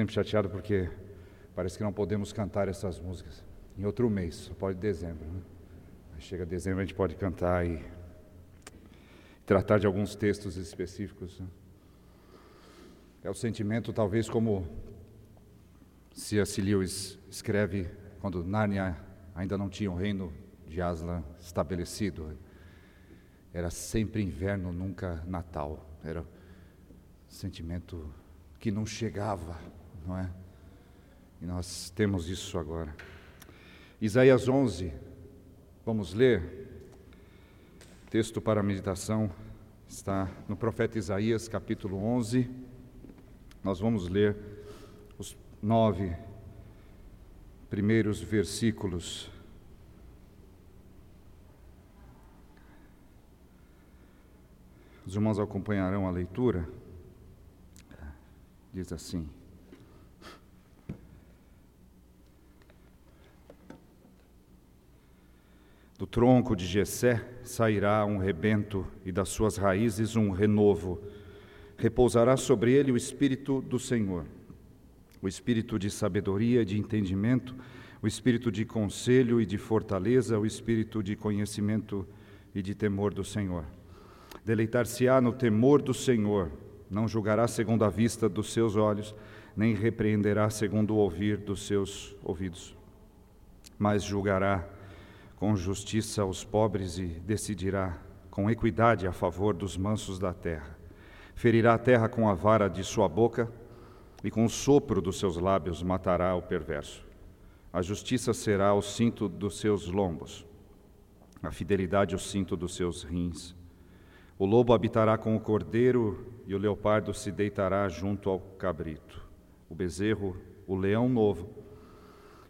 Sempre chateado porque parece que não podemos cantar essas músicas em outro mês, só pode dezembro. Né? Chega dezembro a gente pode cantar e tratar de alguns textos específicos. Né? É o sentimento, talvez, como C.S. Lewis escreve quando Nárnia ainda não tinha o reino de Aslan estabelecido. Era sempre inverno, nunca Natal. Era um sentimento que não chegava não é? E nós temos isso agora. Isaías 11, vamos ler. Texto para a meditação está no profeta Isaías, capítulo 11. Nós vamos ler os nove primeiros versículos. Os irmãos acompanharão a leitura. Diz assim: Do tronco de Jessé sairá um rebento e das suas raízes um renovo. Repousará sobre ele o espírito do Senhor, o espírito de sabedoria e de entendimento, o espírito de conselho e de fortaleza, o espírito de conhecimento e de temor do Senhor. Deleitar-se-á no temor do Senhor, não julgará segundo a vista dos seus olhos, nem repreenderá segundo o ouvir dos seus ouvidos, mas julgará com justiça aos pobres e decidirá com equidade a favor dos mansos da terra. Ferirá a terra com a vara de sua boca e com o sopro dos seus lábios matará o perverso. A justiça será o cinto dos seus lombos, a fidelidade o cinto dos seus rins. O lobo habitará com o cordeiro e o leopardo se deitará junto ao cabrito. O bezerro, o leão novo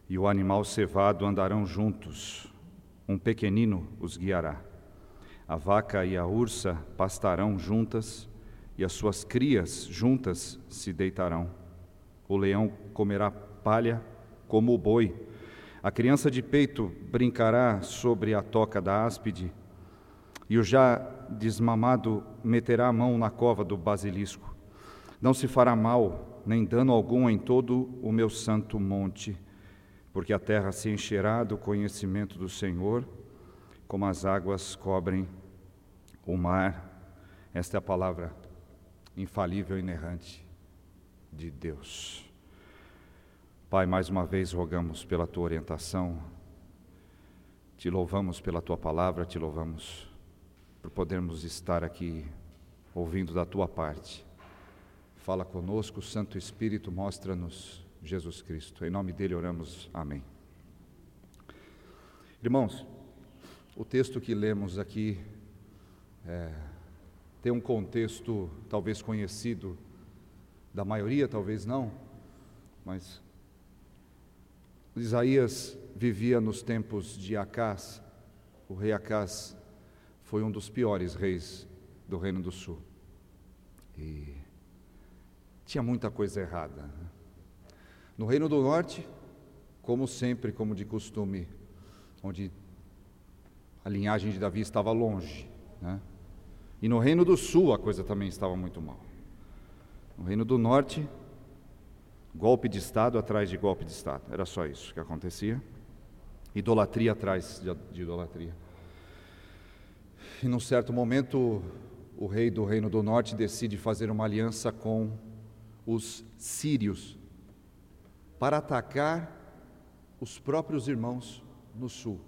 e o animal cevado andarão juntos um pequenino os guiará. A vaca e a ursa pastarão juntas, e as suas crias juntas se deitarão. O leão comerá palha como o boi. A criança de peito brincará sobre a toca da áspide, e o já desmamado meterá a mão na cova do basilisco. Não se fará mal, nem dano algum em todo o meu santo monte porque a terra se encherá do conhecimento do Senhor, como as águas cobrem o mar. Esta é a palavra infalível e inerrante de Deus. Pai, mais uma vez rogamos pela tua orientação, te louvamos pela tua palavra, te louvamos por podermos estar aqui ouvindo da tua parte. Fala conosco, Santo Espírito, mostra-nos Jesus Cristo. Em nome dele oramos. Amém. Irmãos, o texto que lemos aqui é, tem um contexto talvez conhecido da maioria, talvez não, mas Isaías vivia nos tempos de Acás. O rei Acás foi um dos piores reis do Reino do Sul. E tinha muita coisa errada. Né? No Reino do Norte, como sempre, como de costume, onde a linhagem de Davi estava longe. Né? E no Reino do Sul a coisa também estava muito mal. No Reino do Norte, golpe de Estado atrás de golpe de Estado. Era só isso que acontecia. Idolatria atrás de, idolatria. E num certo momento, o rei do Reino do Norte decide fazer uma aliança com os sírios, para atacar os próprios irmãos no sul.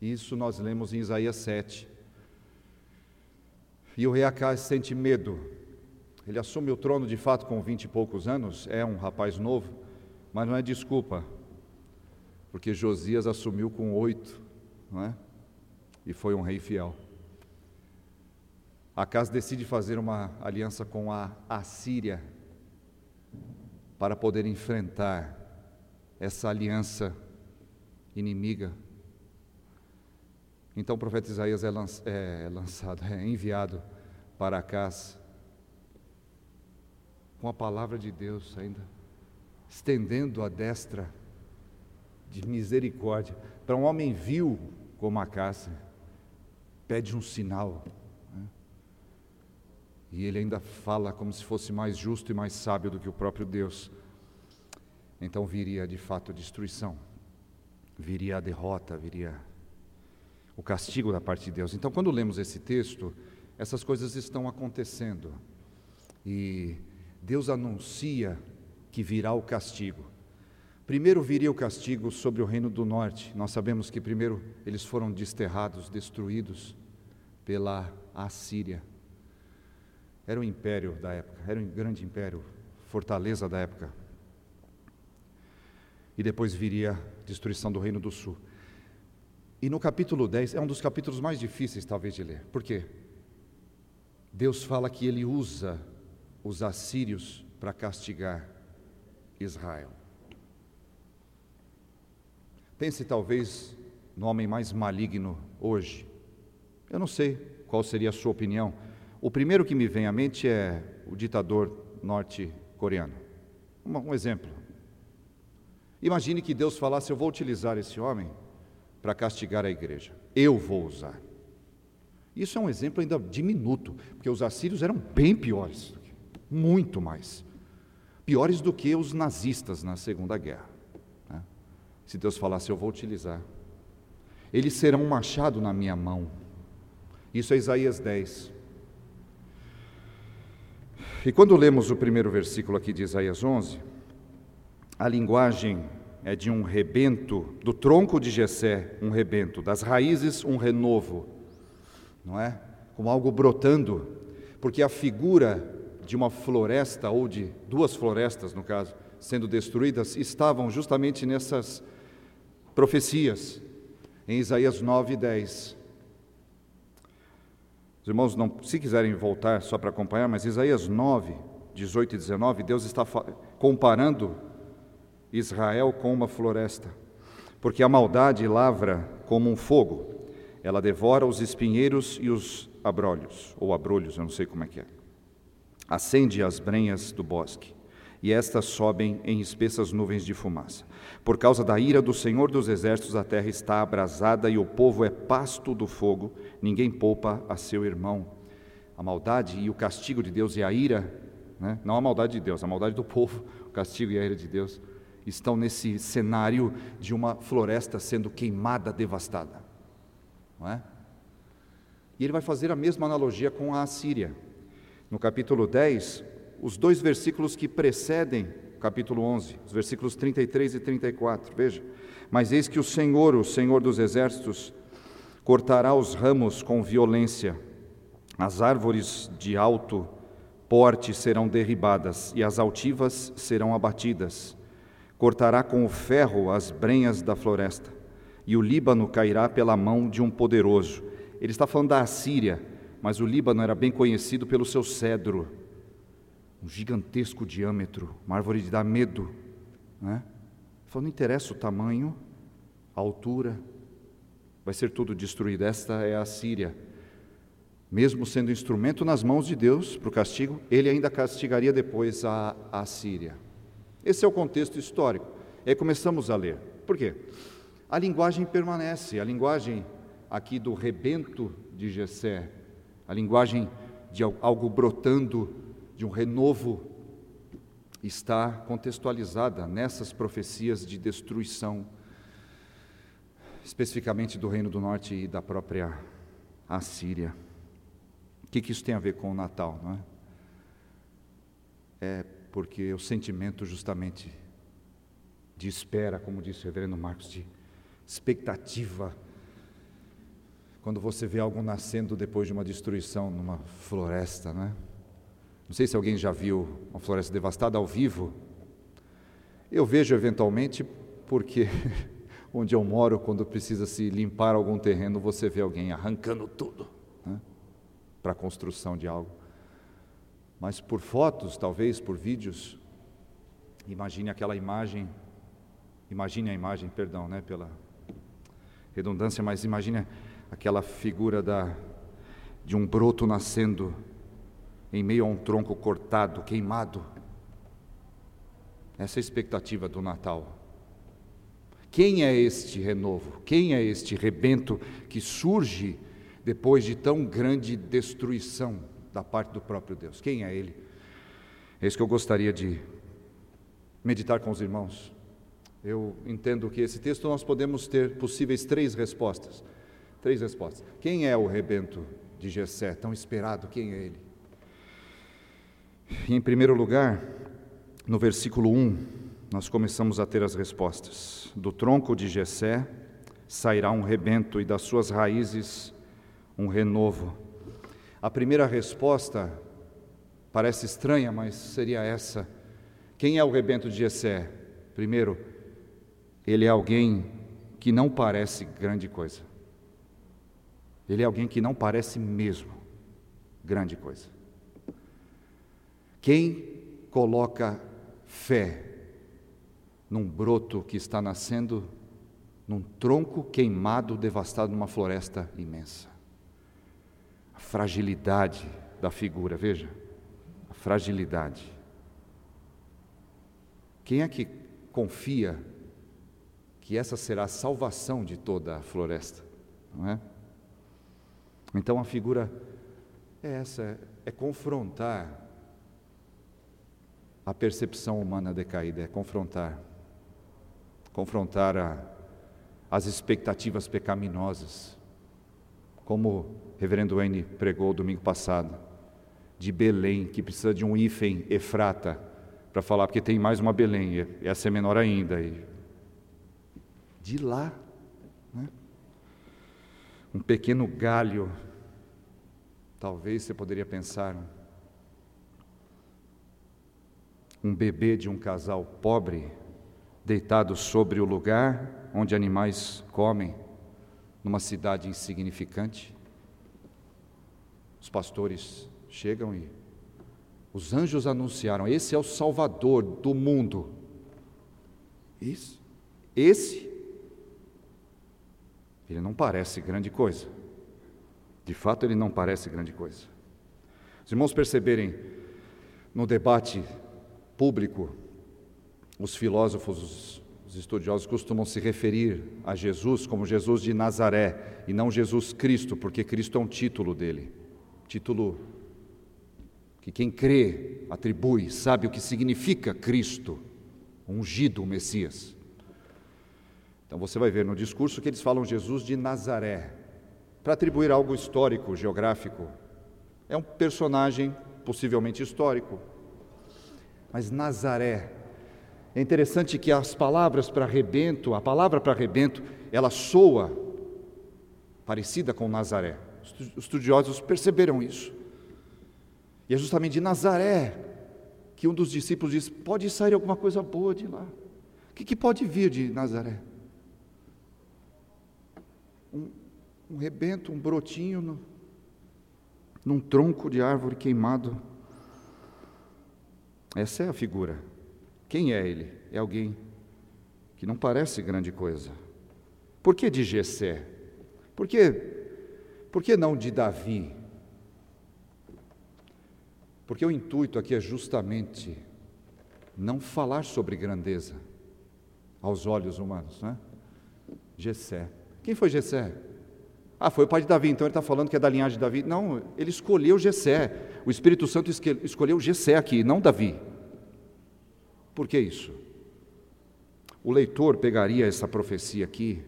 Isso nós lemos em Isaías 7. E o rei Acaz sente medo. Ele assume o trono de fato com vinte e poucos anos, é um rapaz novo, mas não é desculpa, porque Josias assumiu com oito, não é? E foi um rei fiel. Acas decide fazer uma aliança com a Assíria, para poder enfrentar essa aliança inimiga. Então o profeta Isaías é, é lançado, é enviado para casa com a palavra de Deus ainda, estendendo a destra de misericórdia para um homem vil como Acácia, pede um sinal. E ele ainda fala como se fosse mais justo e mais sábio do que o próprio Deus, então viria de fato destruição, viria a derrota, viria o castigo da parte de Deus. Então, quando lemos esse texto, essas coisas estão acontecendo e Deus anuncia que virá o castigo. Primeiro viria o castigo sobre o reino do norte. Nós sabemos que primeiro eles foram desterrados, destruídos pela Assíria. Era o império da época, era um grande império, fortaleza da época. E depois viria a destruição do reino do sul. E no capítulo 10 é um dos capítulos mais difíceis, talvez, de ler. Por quê? Deus fala que ele usa os assírios para castigar Israel. Pense talvez no homem mais maligno hoje. Eu não sei qual seria a sua opinião. O primeiro que me vem à mente é o ditador norte-coreano. Um, exemplo. Imagine que Deus falasse: Eu vou utilizar esse homem para castigar a igreja. Eu vou usar. Isso é um exemplo ainda diminuto, porque os assírios eram bem piores, muito mais. Piores do que os nazistas na Segunda Guerra. Né? Se Deus falasse, eu vou utilizar. Eles serão um machado na minha mão. Isso é Isaías 10. E quando lemos o primeiro versículo aqui de Isaías 11, a linguagem é de um rebento, do tronco de Jessé, um rebento, das raízes, um renovo, não é? Como algo brotando, porque a figura de uma floresta, ou de duas florestas, no caso, sendo destruídas, estavam justamente nessas profecias, em Isaías 9 e 10. Os irmãos, não, se quiserem voltar só para acompanhar, mas Isaías 9, 18 e 19, Deus está comparando Israel com uma floresta, porque a maldade lavra como um fogo, ela devora os espinheiros e os abrolhos, ou abrolhos, eu não sei como é que é. Acende as brenhas do bosque, e estas sobem em espessas nuvens de fumaça. Por causa da ira do Senhor dos Exércitos, a terra está abrasada e o povo é pasto do fogo, ninguém poupa a seu irmão. A maldade e o castigo de Deus e a ira, né? não a maldade de Deus, a maldade do povo, o castigo e a ira de Deus, estão nesse cenário de uma floresta sendo queimada, devastada. Não é? E ele vai fazer a mesma analogia com a Assíria. No capítulo 10, os dois versículos que precedem capítulo 11, os versículos 33 e 34, veja. Mas eis que o Senhor, o Senhor dos exércitos, cortará os ramos com violência, as árvores de alto porte serão derribadas e as altivas serão abatidas cortará com o ferro as brenhas da floresta, e o Líbano cairá pela mão de um poderoso. Ele está falando da Assíria, mas o Líbano era bem conhecido pelo seu cedro, um gigantesco diâmetro, uma árvore de dar medo. Né? Falando, não interessa o tamanho, a altura, vai ser tudo destruído. Esta é a Síria. Mesmo sendo instrumento nas mãos de Deus para o castigo, ele ainda castigaria depois a, a Síria. Esse é o contexto histórico. E aí começamos a ler. Por quê? A linguagem permanece, a linguagem aqui do rebento de Jessé, a linguagem de algo brotando, de um renovo, está contextualizada nessas profecias de destruição, especificamente do Reino do Norte e da própria Assíria. O que, que isso tem a ver com o Natal, não é? É porque o sentimento justamente de espera, como disse o reverendo Marcos, de expectativa, quando você vê algo nascendo depois de uma destruição numa floresta, né? Não sei se alguém já viu uma floresta devastada ao vivo. Eu vejo eventualmente porque onde eu moro, quando precisa se limpar algum terreno, você vê alguém arrancando tudo né? para a construção de algo mas por fotos, talvez por vídeos. Imagine aquela imagem, imagine a imagem, perdão, né, pela redundância, mas imagine aquela figura da, de um broto nascendo em meio a um tronco cortado, queimado. Essa é a expectativa do Natal. Quem é este renovo? Quem é este rebento que surge depois de tão grande destruição? da parte do próprio Deus. Quem é Ele? É isso que eu gostaria de meditar com os irmãos. Eu entendo que esse texto nós podemos ter possíveis três respostas. Três respostas. Quem é o rebento de Jessé, tão esperado? Quem é ele? Em primeiro lugar, no versículo 1, nós começamos a ter as respostas. Do tronco de Jessé sairá um rebento e das suas raízes um renovo. A primeira resposta parece estranha, mas seria essa: quem é o rebento de Jessé? Primeiro, ele é alguém que não parece grande coisa. Ele é alguém que não parece mesmo grande coisa. Quem coloca fé num broto que está nascendo, num tronco queimado, devastado numa floresta imensa? A fragilidade da figura, veja, a fragilidade. Quem é que confia que essa será a salvação de toda a floresta, não é? Então a figura é essa, é confrontar a percepção humana decaída, é confrontar, confrontar a, as expectativas pecaminosas, como o reverendo Wayne pregou domingo passado, de Belém, que precisa de um hífen Efrata, para falar, porque tem mais uma Belém, e essa é menor ainda, e de lá. Né? Um pequeno galho, talvez você poderia pensar, um bebê de um casal pobre, deitado sobre o lugar onde animais comem, numa cidade insignificante. Os pastores chegam e os anjos anunciaram: esse é o Salvador do mundo. Isso. Esse ele não parece grande coisa. De fato, ele não parece grande coisa. Os irmãos perceberem no debate público, os filósofos, os estudiosos costumam se referir a Jesus como Jesus de Nazaré e não Jesus Cristo, porque Cristo é um título dele. Título que quem crê atribui, sabe o que significa Cristo, ungido, o Messias. Então você vai ver no discurso que eles falam Jesus de Nazaré, para atribuir algo histórico, geográfico. É um personagem possivelmente histórico. Mas Nazaré, é interessante que as palavras para rebento, a palavra para rebento, ela soa parecida com Nazaré. Os estudiosos perceberam isso. E é justamente de Nazaré que um dos discípulos diz: pode sair alguma coisa boa de lá. O que, que pode vir de Nazaré? um, um rebento, um brotinho no, num tronco de árvore queimado. Essa é a figura. Quem é ele? É alguém que não parece grande coisa. Por que de Jessé? Por que, por que não de Davi? Porque o intuito aqui é justamente não falar sobre grandeza aos olhos humanos, não é? Jessé. Quem foi Jessé? Ah, foi o pai de Davi, então ele está falando que é da linhagem de Davi. Não, ele escolheu Jessé. O Espírito Santo escolheu Jessé aqui, não Davi. Por que isso? O leitor pegaria essa profecia aqui,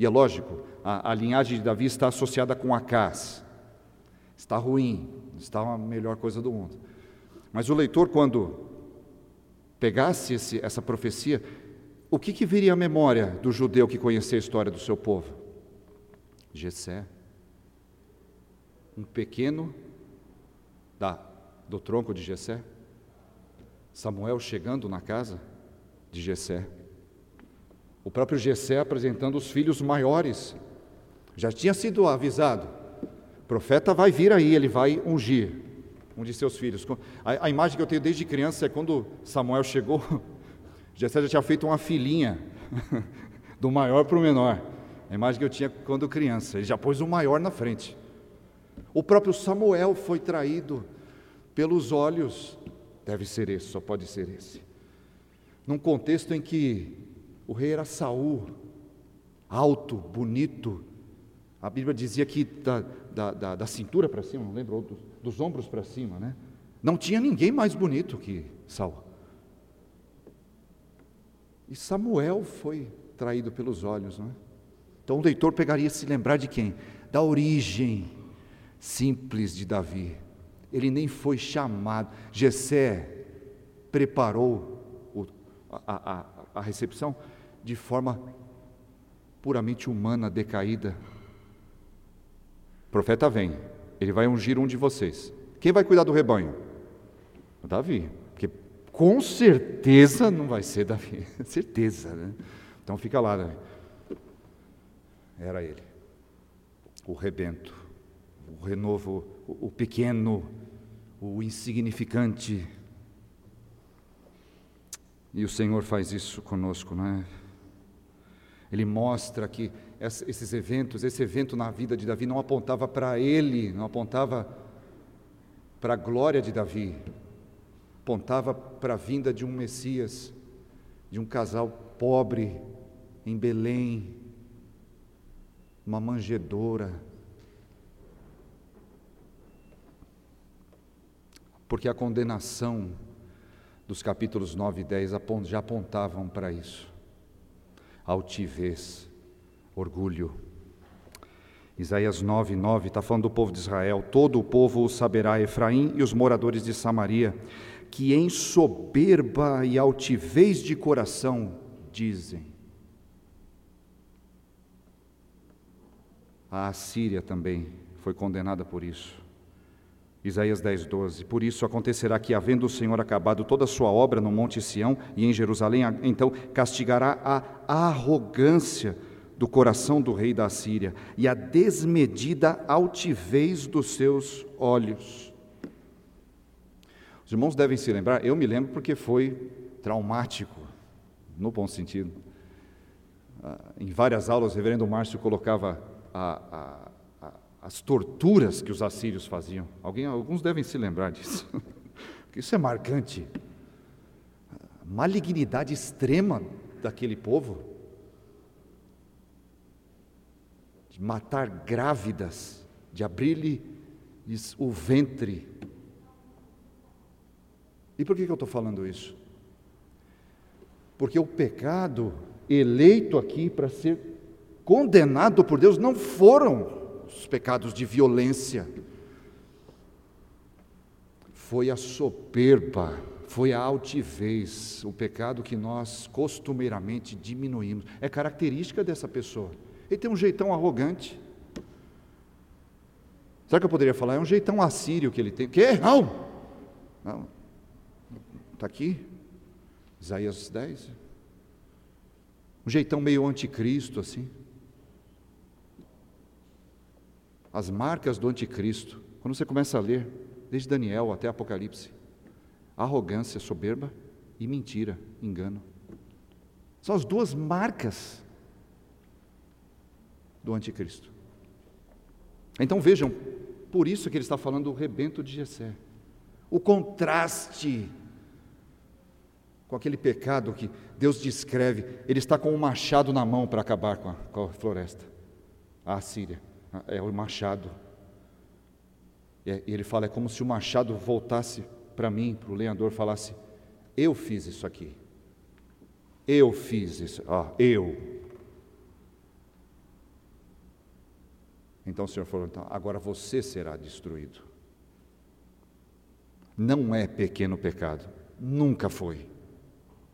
e é lógico, a, a linhagem de Davi está associada com Acás. Está ruim, está a melhor coisa do mundo. Mas o leitor, quando pegasse esse, essa profecia, o que, que viria à memória do judeu que conhecia a história do seu povo? Jessé, um pequeno da, do tronco de Jessé, Samuel chegando na casa de Jessé, o próprio Jessé apresentando os filhos maiores, já tinha sido avisado, o profeta vai vir aí, ele vai ungir um de seus filhos. A, a imagem que eu tenho desde criança é quando Samuel chegou Jessé já tinha feito uma filinha do maior para o menor. A imagem que eu tinha quando criança. Ele já pôs o maior na frente. O próprio Samuel foi traído pelos olhos. Deve ser esse, só pode ser esse. Num contexto em que o rei era Saul, alto, bonito. A Bíblia dizia que da, da, da, da cintura para cima, não lembro, dos, dos ombros para cima, né? Não tinha ninguém mais bonito que Saul. E Samuel foi traído pelos olhos, não é? Então o leitor pegaria se lembrar de quem? Da origem simples de Davi. Ele nem foi chamado. Jessé preparou o, a, a, a recepção de forma puramente humana, decaída. O profeta vem, ele vai ungir um de vocês. Quem vai cuidar do rebanho? Davi. Porque com certeza não vai ser Davi. certeza, né? Então fica lá, Davi. Era ele. O rebento, o renovo, o pequeno, o insignificante. E o Senhor faz isso conosco, não é? Ele mostra que esses eventos, esse evento na vida de Davi não apontava para ele, não apontava para a glória de Davi, apontava para a vinda de um Messias, de um casal pobre em Belém, uma manjedoura. Porque a condenação dos capítulos 9 e 10 já apontavam para isso. Altivez, orgulho. Isaías 9, 9 está falando do povo de Israel: todo o povo saberá, Efraim e os moradores de Samaria, que em soberba e altivez de coração dizem. A Assíria também foi condenada por isso. Isaías 10, 12. Por isso acontecerá que, havendo o Senhor acabado toda a sua obra no Monte Sião e em Jerusalém, então castigará a arrogância do coração do rei da Assíria e a desmedida altivez dos seus olhos. Os irmãos devem se lembrar, eu me lembro porque foi traumático, no bom sentido. Ah, em várias aulas, o reverendo Márcio colocava a, a, a, as torturas que os assírios faziam. Alguém, alguns devem se lembrar disso. Isso é marcante. A malignidade extrema daquele povo. De matar grávidas, de abrir-lhe o ventre. E por que eu estou falando isso? Porque o pecado eleito aqui para ser condenado por Deus não foram os pecados de violência, foi a soberba, foi a altivez, o pecado que nós costumeiramente diminuímos. É característica dessa pessoa. Ele tem um jeitão arrogante. Será que eu poderia falar? É um jeitão assírio que ele tem. Que? Não! Não. Está aqui. Isaías 10. Um jeitão meio anticristo, assim as marcas do anticristo, quando você começa a ler, desde Daniel até Apocalipse, arrogância, soberba e mentira, engano. São as duas marcas do anticristo. Então vejam, por isso que ele está falando do rebento de Jessé. O contraste com aquele pecado que Deus descreve, ele está com um machado na mão para acabar com a, com a floresta, a Síria é o machado. E ele fala: é como se o machado voltasse para mim, para o lenhador, falasse: Eu fiz isso aqui. Eu fiz isso. Ah, eu. Então o Senhor falou: então, agora você será destruído. Não é pequeno pecado, nunca foi.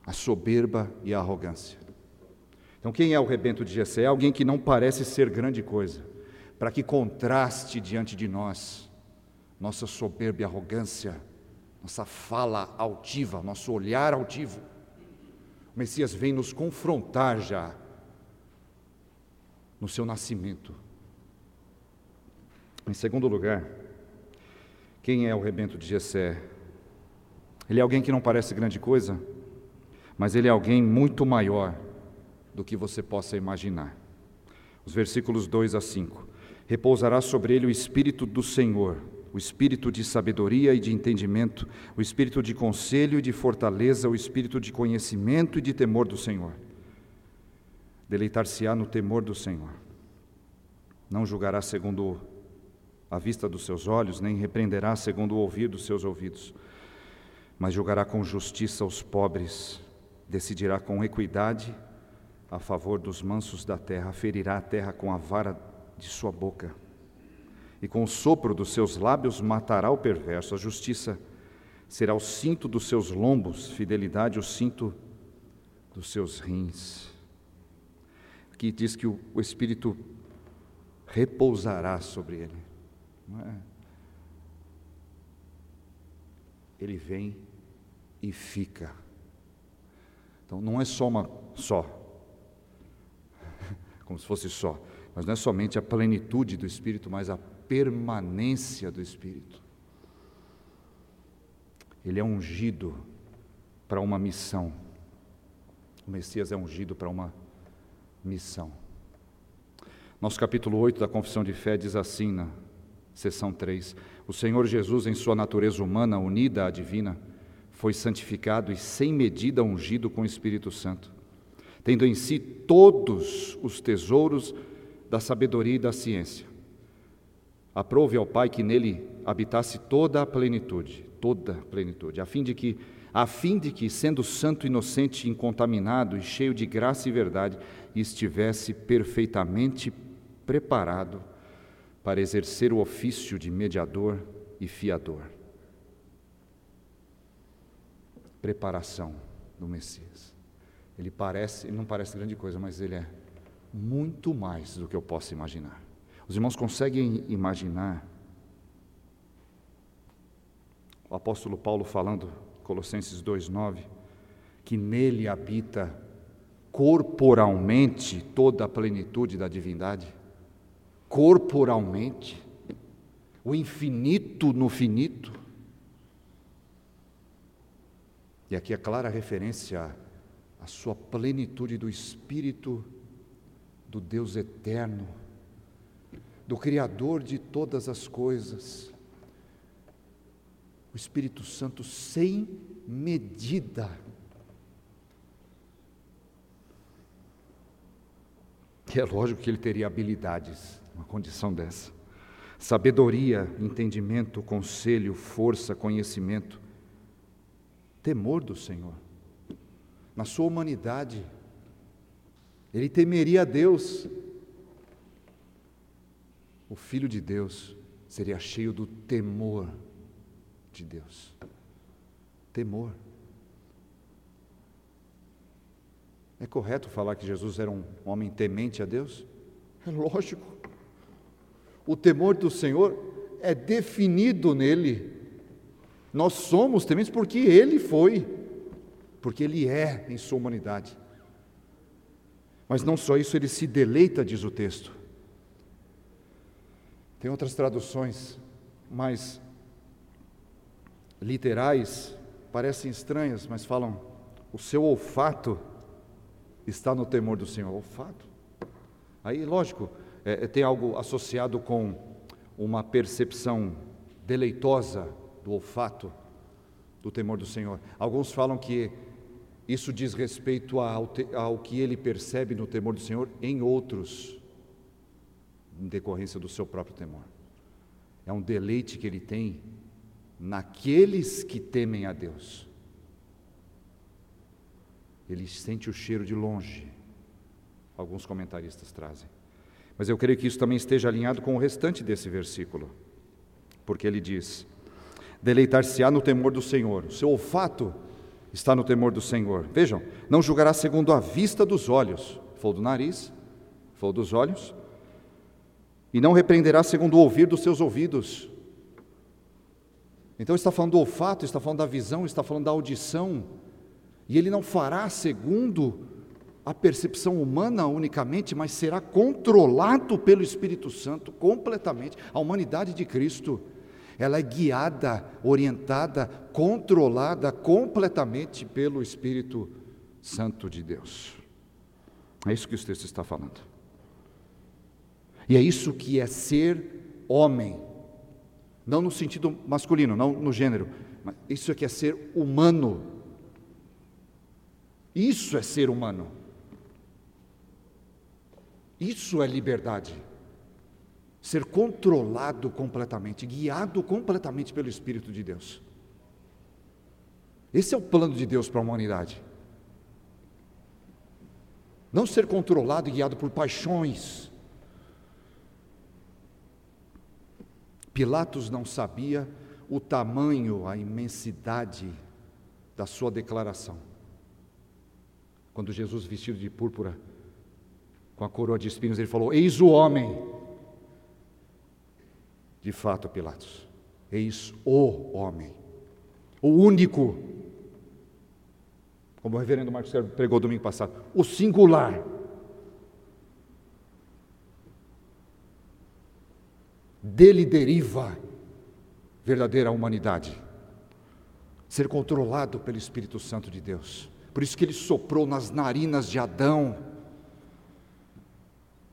A soberba e a arrogância. Então, quem é o rebento de Jessé? É alguém que não parece ser grande coisa para que contraste diante de nós nossa soberba e arrogância, nossa fala altiva, nosso olhar altivo. O Messias vem nos confrontar já no seu nascimento. Em segundo lugar, quem é o rebento de Jessé? Ele é alguém que não parece grande coisa, mas ele é alguém muito maior do que você possa imaginar. Os versículos 2 a 5 repousará sobre ele o Espírito do Senhor, o Espírito de sabedoria e de entendimento, o Espírito de conselho e de fortaleza, o Espírito de conhecimento e de temor do Senhor. Deleitar-se-á no temor do Senhor. Não julgará segundo a vista dos seus olhos, nem repreenderá segundo o ouvir dos seus ouvidos, mas julgará com justiça os pobres decidirá com equidade a favor dos mansos da terra, ferirá a terra com a vara de sua boca, e com o sopro dos seus lábios matará o perverso. A justiça será o cinto dos seus lombos, fidelidade o cinto dos seus rins. Aqui diz que o, o Espírito repousará sobre ele. É? Ele vem e fica. Então não é só uma só, como se fosse só, mas não é somente a plenitude do Espírito, mas a permanência do Espírito. Ele é ungido para uma missão. O Messias é ungido para uma missão. Nosso capítulo 8 da Confissão de Fé diz assim, na seção 3: O Senhor Jesus, em sua natureza humana unida à divina, foi santificado e sem medida ungido com o Espírito Santo, tendo em si todos os tesouros da sabedoria e da ciência. Aprove ao Pai que nele habitasse toda a plenitude, toda a plenitude, a fim de que, a fim de que, sendo santo, inocente, incontaminado e cheio de graça e verdade, estivesse perfeitamente preparado para exercer o ofício de mediador e fiador. Preparação do Messias. Ele parece, ele não parece grande coisa, mas ele é muito mais do que eu posso imaginar. Os irmãos conseguem imaginar o apóstolo Paulo falando, Colossenses 2:9, que nele habita corporalmente toda a plenitude da divindade? Corporalmente, o infinito no finito. E aqui é clara referência à sua plenitude do Espírito do Deus eterno, do Criador de todas as coisas o Espírito Santo sem medida. E é lógico que ele teria habilidades, uma condição dessa. Sabedoria, entendimento, conselho, força, conhecimento, temor do Senhor. Na sua humanidade, ele temeria a Deus. O Filho de Deus seria cheio do temor de Deus. Temor. É correto falar que Jesus era um homem temente a Deus? É lógico. O temor do Senhor é definido nele. Nós somos tementes porque ele foi, porque ele é em sua humanidade. Mas não só isso, ele se deleita, diz o texto. Tem outras traduções mais literais parecem estranhas, mas falam: o seu olfato está no temor do Senhor. Olfato. Aí, lógico, é, é, tem algo associado com uma percepção deleitosa do olfato, do temor do Senhor. Alguns falam que isso diz respeito ao, ao que ele percebe no temor do Senhor em outros, em decorrência do seu próprio temor. É um deleite que ele tem naqueles que temem a Deus. Ele sente o cheiro de longe, alguns comentaristas trazem. Mas eu creio que isso também esteja alinhado com o restante desse versículo, porque ele diz: Deleitar-se-á no temor do Senhor, o seu olfato está no temor do Senhor. Vejam, não julgará segundo a vista dos olhos, foi do nariz, foi dos olhos, e não repreenderá segundo o ouvir dos seus ouvidos, então está falando do olfato, está falando da visão, está falando da audição. E ele não fará segundo a percepção humana unicamente, mas será controlado pelo Espírito Santo completamente. A humanidade de Cristo, ela é guiada, orientada, controlada completamente pelo Espírito Santo de Deus. É isso que o texto está falando. E é isso que é ser homem não no sentido masculino, não no gênero. Mas isso aqui é ser humano. Isso é ser humano. Isso é liberdade. Ser controlado completamente, guiado completamente pelo Espírito de Deus. Esse é o plano de Deus para a humanidade. Não ser controlado e guiado por paixões. Pilatos não sabia o tamanho, a imensidade da sua declaração. Quando Jesus, vestido de púrpura, com a coroa de espinhos, ele falou: Eis o homem. De fato, Pilatos, eis o homem, o único, como o reverendo Marcos Sérgio pregou domingo passado, o singular. Dele deriva verdadeira humanidade, ser controlado pelo Espírito Santo de Deus. Por isso que ele soprou nas narinas de Adão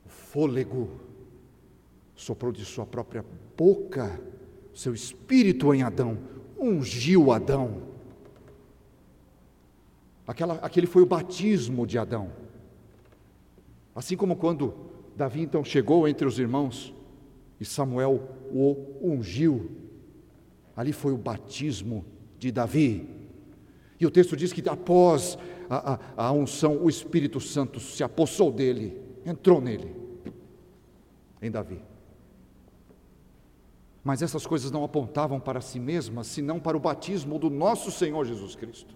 o fôlego, soprou de sua própria boca seu espírito em Adão, ungiu Adão. Aquela, aquele foi o batismo de Adão. Assim como quando Davi então chegou entre os irmãos e Samuel o ungiu Ali foi o batismo de Davi. E o texto diz que após a, a, a unção, o Espírito Santo se apossou dele, entrou nele, em Davi. Mas essas coisas não apontavam para si mesmas, senão para o batismo do nosso Senhor Jesus Cristo.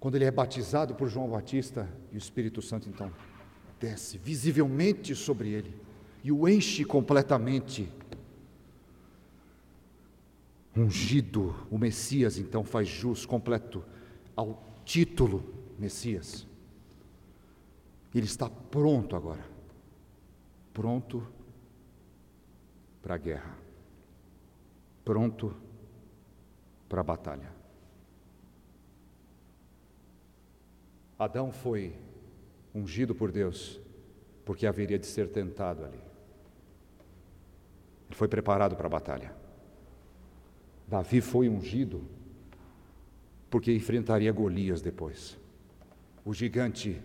Quando ele é batizado por João Batista, e o Espírito Santo então desce visivelmente sobre ele e o enche completamente. Ungido, o Messias então faz jus completo ao título Messias. Ele está pronto agora, pronto para a guerra, pronto para a batalha. Adão foi ungido por Deus, porque haveria de ser tentado ali. Ele foi preparado para a batalha. Davi foi ungido porque enfrentaria Golias depois. O gigante.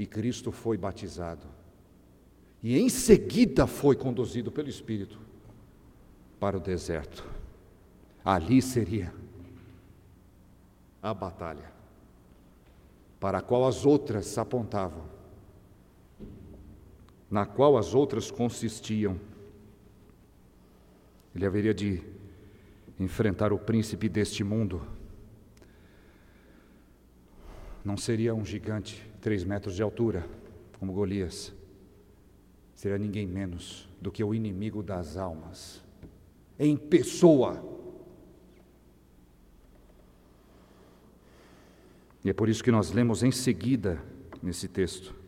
E Cristo foi batizado. E em seguida foi conduzido pelo Espírito para o deserto. Ali seria a batalha para a qual as outras apontavam na qual as outras consistiam. Ele haveria de enfrentar o príncipe deste mundo. Não seria um gigante, três metros de altura, como Golias. Seria ninguém menos do que o inimigo das almas, em pessoa. E é por isso que nós lemos em seguida nesse texto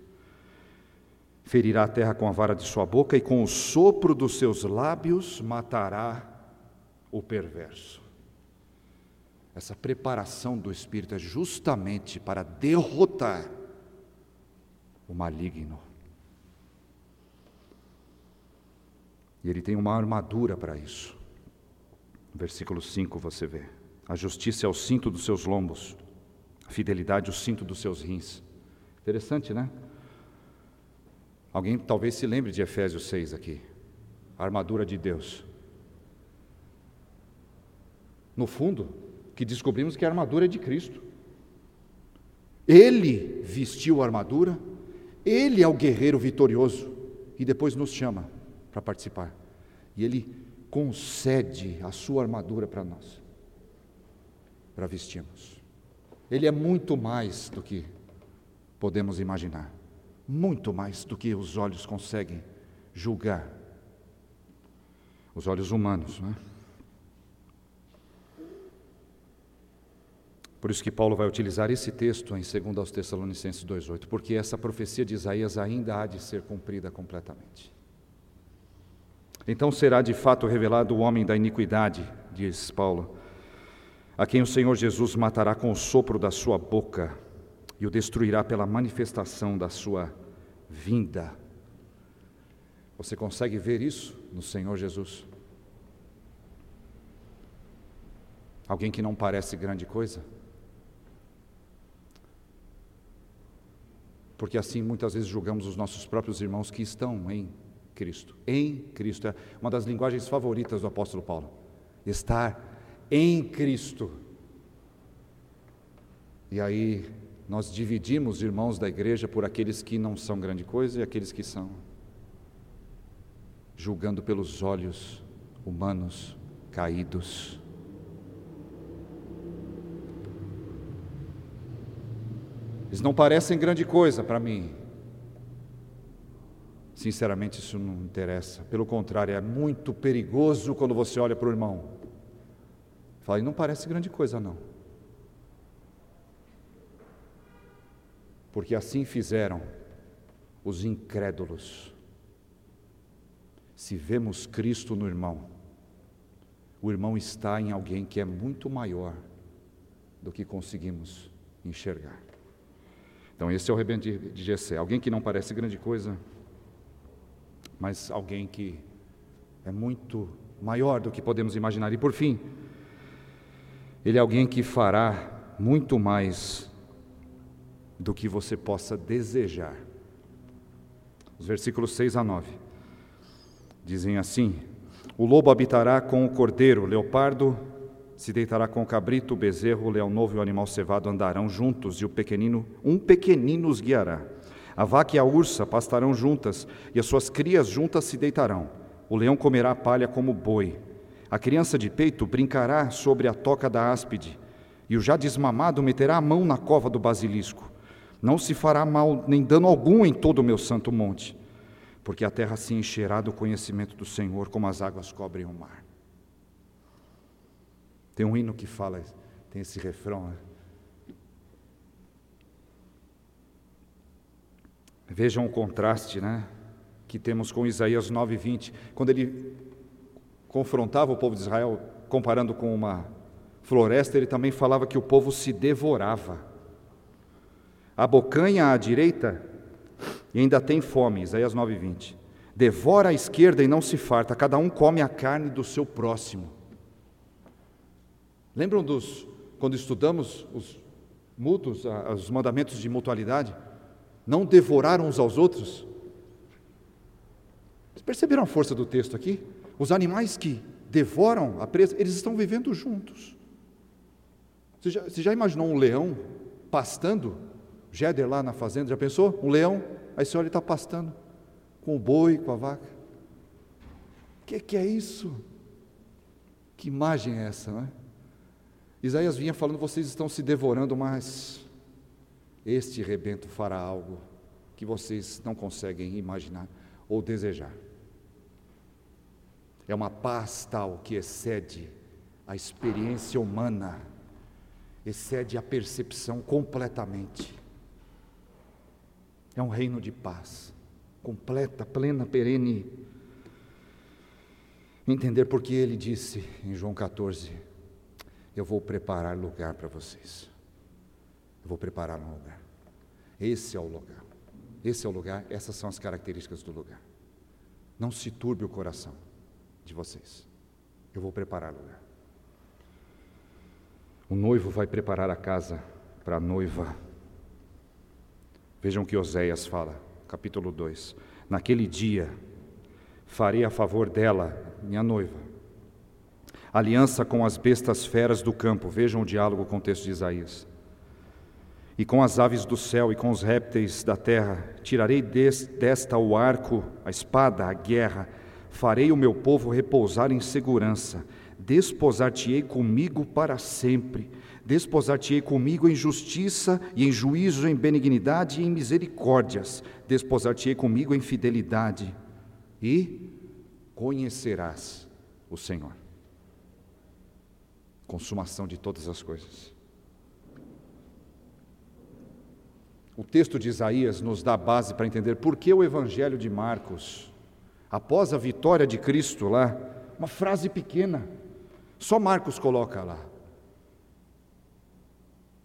ferirá a terra com a vara de sua boca e com o sopro dos seus lábios matará o perverso. Essa preparação do Espírito é justamente para derrotar o maligno. E ele tem uma armadura para isso. Versículo 5 você vê: A justiça é o cinto dos seus lombos, a fidelidade o cinto dos seus rins. Interessante, né? Alguém talvez se lembre de Efésios 6 aqui. A armadura de Deus. No fundo, que descobrimos que a armadura é de Cristo. Ele vestiu a armadura, ele é o guerreiro vitorioso e depois nos chama para participar. E ele concede a sua armadura para nós, para vestirmos. Ele é muito mais do que podemos imaginar muito mais do que os olhos conseguem julgar. Os olhos humanos, não é? Por isso que Paulo vai utilizar esse texto em 2 aos Tessalonicenses 2,8, porque essa profecia de Isaías ainda há de ser cumprida completamente. Então será de fato revelado o homem da iniquidade, diz Paulo, a quem o Senhor Jesus matará com o sopro da sua boca e o destruirá pela manifestação da sua vinda. Você consegue ver isso no Senhor Jesus? Alguém que não parece grande coisa? Porque assim muitas vezes julgamos os nossos próprios irmãos que estão em Cristo. Em Cristo. É uma das linguagens favoritas do apóstolo Paulo. Estar em Cristo. E aí nós dividimos irmãos da igreja por aqueles que não são grande coisa e aqueles que são, julgando pelos olhos humanos caídos. Eles não parecem grande coisa para mim. Sinceramente, isso não interessa. Pelo contrário, é muito perigoso quando você olha para o irmão. Fala, e não parece grande coisa, não. Porque assim fizeram os incrédulos. Se vemos Cristo no irmão, o irmão está em alguém que é muito maior do que conseguimos enxergar. Então, esse é o rebento de Gessé. Alguém que não parece grande coisa, mas alguém que é muito maior do que podemos imaginar. E por fim, ele é alguém que fará muito mais do que você possa desejar. Os versículos 6 a 9 dizem assim: O lobo habitará com o cordeiro, o leopardo se deitará com o cabrito, o bezerro, o leão novo e o animal cevado andarão juntos, e o pequenino, um pequenino os guiará. A vaca e a ursa pastarão juntas, e as suas crias juntas se deitarão. O leão comerá palha como boi. A criança de peito brincará sobre a toca da áspide, e o já desmamado meterá a mão na cova do basilisco. Não se fará mal nem dano algum em todo o meu santo monte, porque a terra se encherá do conhecimento do Senhor, como as águas cobrem o mar. Tem um hino que fala, tem esse refrão. Né? Vejam o contraste né, que temos com Isaías 9,20, quando ele confrontava o povo de Israel, comparando com uma floresta, ele também falava que o povo se devorava. Abocanha à direita e ainda tem fome, Isaías 9,20. Devora à esquerda e não se farta, cada um come a carne do seu próximo. Lembram dos, quando estudamos os mútuos, os mandamentos de mutualidade? Não devorar uns aos outros? Vocês perceberam a força do texto aqui? Os animais que devoram a presa, eles estão vivendo juntos. Você já, você já imaginou um leão pastando? Jeder lá na fazenda, já pensou? Um leão, aí você olha e está pastando com o boi, com a vaca. O que, que é isso? Que imagem é essa, não é? Isaías vinha falando: vocês estão se devorando, mas este rebento fará algo que vocês não conseguem imaginar ou desejar. É uma paz tal que excede a experiência humana, excede a percepção completamente. É um reino de paz, completa, plena, perene. Entender porque ele disse em João 14: eu vou preparar lugar para vocês. Eu vou preparar um lugar. Esse é o lugar. Esse é o lugar, essas são as características do lugar. Não se turbe o coração de vocês. Eu vou preparar lugar. O noivo vai preparar a casa para a noiva. Vejam que Oséias fala, capítulo 2. Naquele dia farei a favor dela, minha noiva, aliança com as bestas feras do campo. Vejam o diálogo com o texto de Isaías. E com as aves do céu e com os répteis da terra, tirarei desta o arco, a espada, a guerra, farei o meu povo repousar em segurança, desposar-te-ei comigo para sempre, desposar-te-ei comigo em justiça e em juízo, em benignidade e em misericórdias, desposar-te-ei comigo em fidelidade, e conhecerás o Senhor consumação de todas as coisas. O texto de Isaías nos dá base para entender por que o Evangelho de Marcos, após a vitória de Cristo lá, uma frase pequena, só Marcos coloca lá,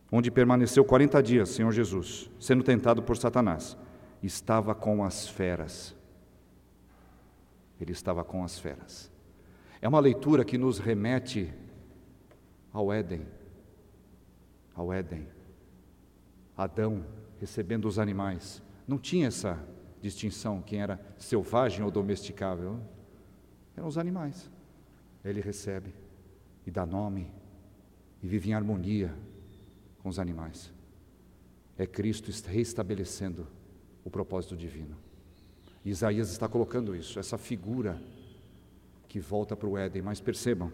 onde permaneceu 40 dias, Senhor Jesus, sendo tentado por Satanás, estava com as feras. Ele estava com as feras. É uma leitura que nos remete ao Éden. Ao Éden. Adão recebendo os animais. Não tinha essa distinção quem era selvagem ou domesticável. Eram os animais. Ele recebe e dá nome e vive em harmonia com os animais. É Cristo reestabelecendo o propósito divino. Isaías está colocando isso, essa figura que volta para o Éden. Mas percebam,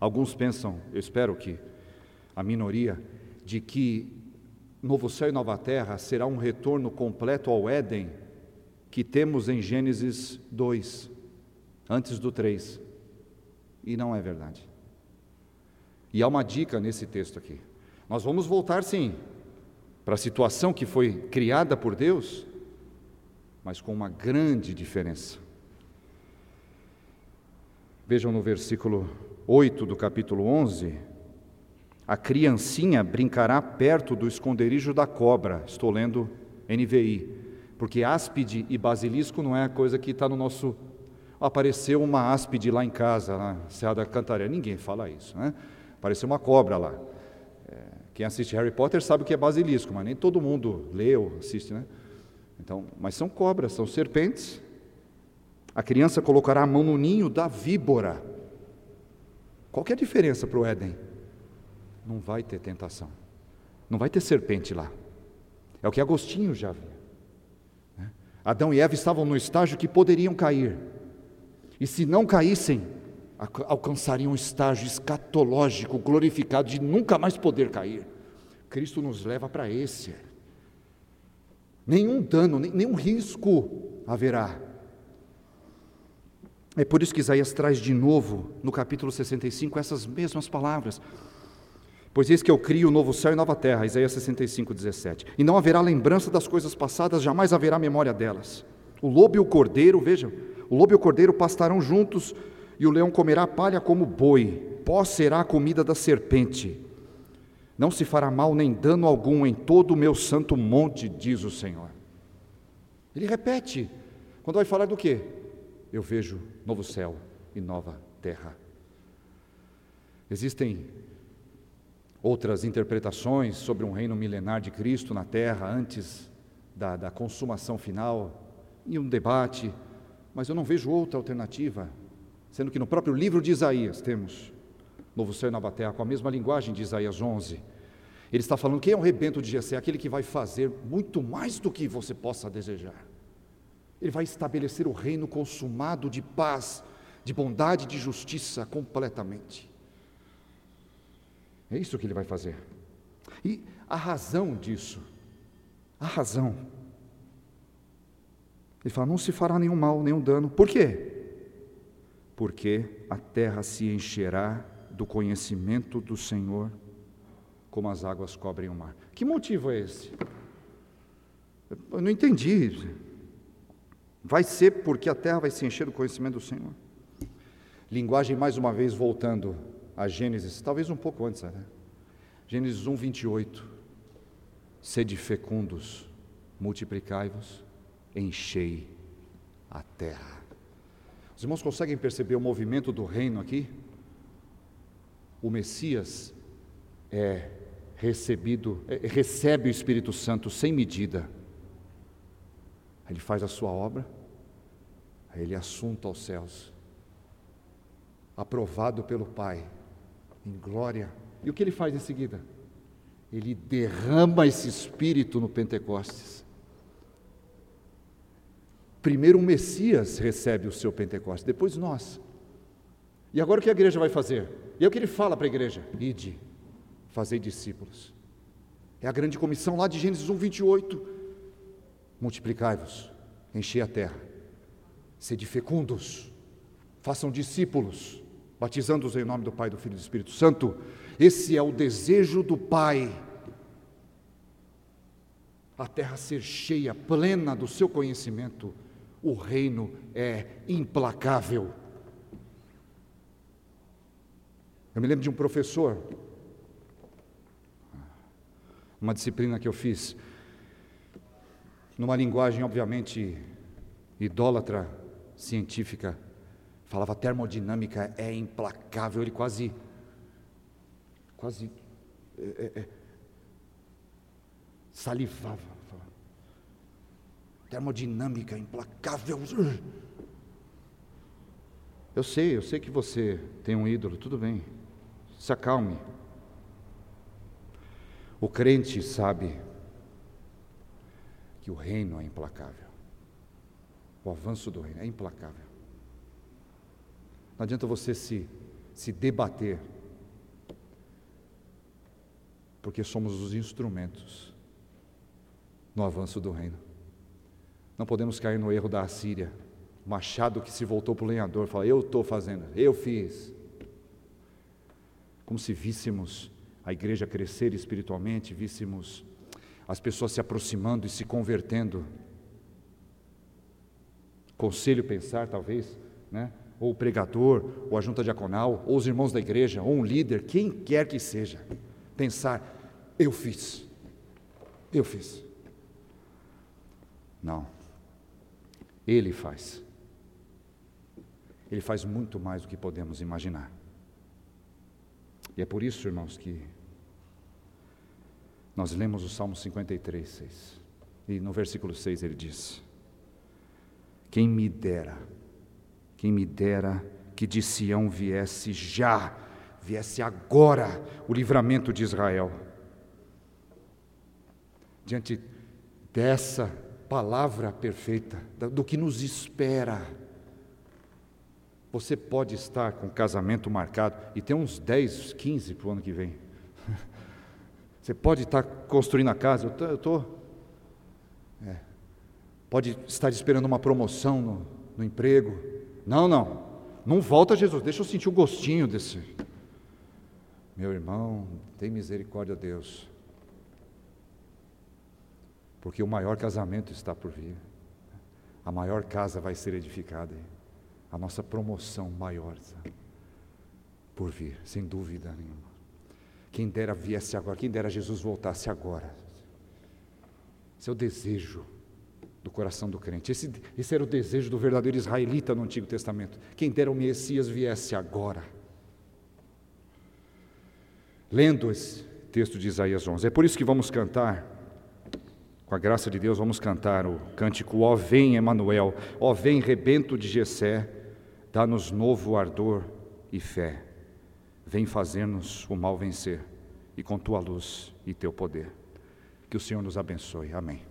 alguns pensam, eu espero que a minoria, de que novo céu e nova terra será um retorno completo ao Éden que temos em Gênesis 2, antes do 3. E não é verdade. E há uma dica nesse texto aqui. Nós vamos voltar sim para a situação que foi criada por Deus, mas com uma grande diferença. Vejam no versículo 8 do capítulo 11: A criancinha brincará perto do esconderijo da cobra. Estou lendo NVI, porque áspide e basilisco não é a coisa que está no nosso. Apareceu uma áspide lá em casa, na Serra da Cantareira. Ninguém fala isso, né? Apareceu uma cobra lá. É, quem assiste Harry Potter sabe o que é basilisco, mas nem todo mundo lê ou assiste, né? Então, mas são cobras, são serpentes. A criança colocará a mão no ninho da víbora. Qual que é a diferença para o Éden? Não vai ter tentação. Não vai ter serpente lá. É o que Agostinho já viu. Né? Adão e Eva estavam no estágio que poderiam cair. E se não caíssem, alcançariam um estágio escatológico, glorificado, de nunca mais poder cair. Cristo nos leva para esse. Nenhum dano, nenhum risco haverá. É por isso que Isaías traz de novo, no capítulo 65, essas mesmas palavras. Pois eis que eu crio um novo céu e nova terra, Isaías 65, 17. E não haverá lembrança das coisas passadas, jamais haverá memória delas. O lobo e o cordeiro, vejam, o lobo e o cordeiro pastarão juntos, e o leão comerá palha como boi, pó será a comida da serpente. Não se fará mal nem dano algum em todo o meu santo monte, diz o Senhor. Ele repete, quando vai falar do quê? eu vejo novo céu e nova terra. Existem outras interpretações sobre um reino milenar de Cristo na terra antes da, da consumação final, e um debate, mas eu não vejo outra alternativa, sendo que no próprio livro de Isaías temos novo céu e nova terra, com a mesma linguagem de Isaías 11. Ele está falando quem é o rebento de Jessé, aquele que vai fazer muito mais do que você possa desejar. Ele vai estabelecer o reino consumado de paz, de bondade e de justiça completamente. É isso que ele vai fazer. E a razão disso, a razão. Ele fala: não se fará nenhum mal, nenhum dano. Por quê? Porque a terra se encherá do conhecimento do Senhor, como as águas cobrem o mar. Que motivo é esse? Eu não entendi. Vai ser porque a terra vai se encher do conhecimento do Senhor. Linguagem, mais uma vez, voltando a Gênesis, talvez um pouco antes, né? Gênesis 1, 28. Sede fecundos, multiplicai-vos, enchei a terra. Os irmãos conseguem perceber o movimento do reino aqui? O Messias é recebido, é, recebe o Espírito Santo sem medida. Ele faz a sua obra, Ele assunto aos céus, aprovado pelo Pai, em glória. E o que ele faz em seguida? Ele derrama esse espírito no Pentecostes. Primeiro o Messias recebe o seu Pentecostes, depois nós. E agora o que a igreja vai fazer? E é o que ele fala para a igreja: ide, fazei discípulos. É a grande comissão lá de Gênesis 1, 28. Multiplicai-vos, enchei a terra Sede fecundos, façam discípulos, batizando-os em nome do Pai, do Filho e do Espírito Santo. Esse é o desejo do Pai. A terra ser cheia, plena do seu conhecimento, o reino é implacável. Eu me lembro de um professor, uma disciplina que eu fiz, numa linguagem obviamente idólatra, científica, falava termodinâmica é implacável, ele quase, quase é, é, é salivava. Termodinâmica implacável. Eu sei, eu sei que você tem um ídolo, tudo bem. Se acalme. O crente sabe que o reino é implacável. O avanço do reino é implacável. Não adianta você se, se debater, porque somos os instrumentos no avanço do reino. Não podemos cair no erro da Assíria, machado que se voltou para o lenhador, fala: Eu estou fazendo, eu fiz. Como se víssemos a igreja crescer espiritualmente, víssemos as pessoas se aproximando e se convertendo. Conselho pensar, talvez, né? ou o pregador, ou a junta diaconal, ou os irmãos da igreja, ou um líder, quem quer que seja, pensar: eu fiz, eu fiz. Não, Ele faz. Ele faz muito mais do que podemos imaginar. E é por isso, irmãos, que nós lemos o Salmo 53, 6. E no versículo 6 ele diz: Quem me dera, quem me dera que de Sião viesse já, viesse agora o livramento de Israel. Diante dessa palavra perfeita, do que nos espera, você pode estar com casamento marcado e ter uns 10, 15 para o ano que vem. Você pode estar construindo a casa, eu estou. Pode estar esperando uma promoção no, no emprego. Não, não. Não volta Jesus, deixa eu sentir o gostinho desse. Meu irmão, tem misericórdia, Deus. Porque o maior casamento está por vir. A maior casa vai ser edificada a nossa promoção maior sabe? por vir, sem dúvida nenhuma. Quem dera viesse agora, quem dera Jesus voltasse agora. Esse é desejo do coração do crente. Esse, esse era o desejo do verdadeiro israelita no Antigo Testamento. Quem dera o Messias viesse agora. Lendo esse texto de Isaías 11. É por isso que vamos cantar, com a graça de Deus, vamos cantar o cântico Ó vem Emanuel, ó vem rebento de Jessé, Dá-nos novo ardor e fé. Vem fazer-nos o mal vencer, e com tua luz e teu poder. Que o Senhor nos abençoe. Amém.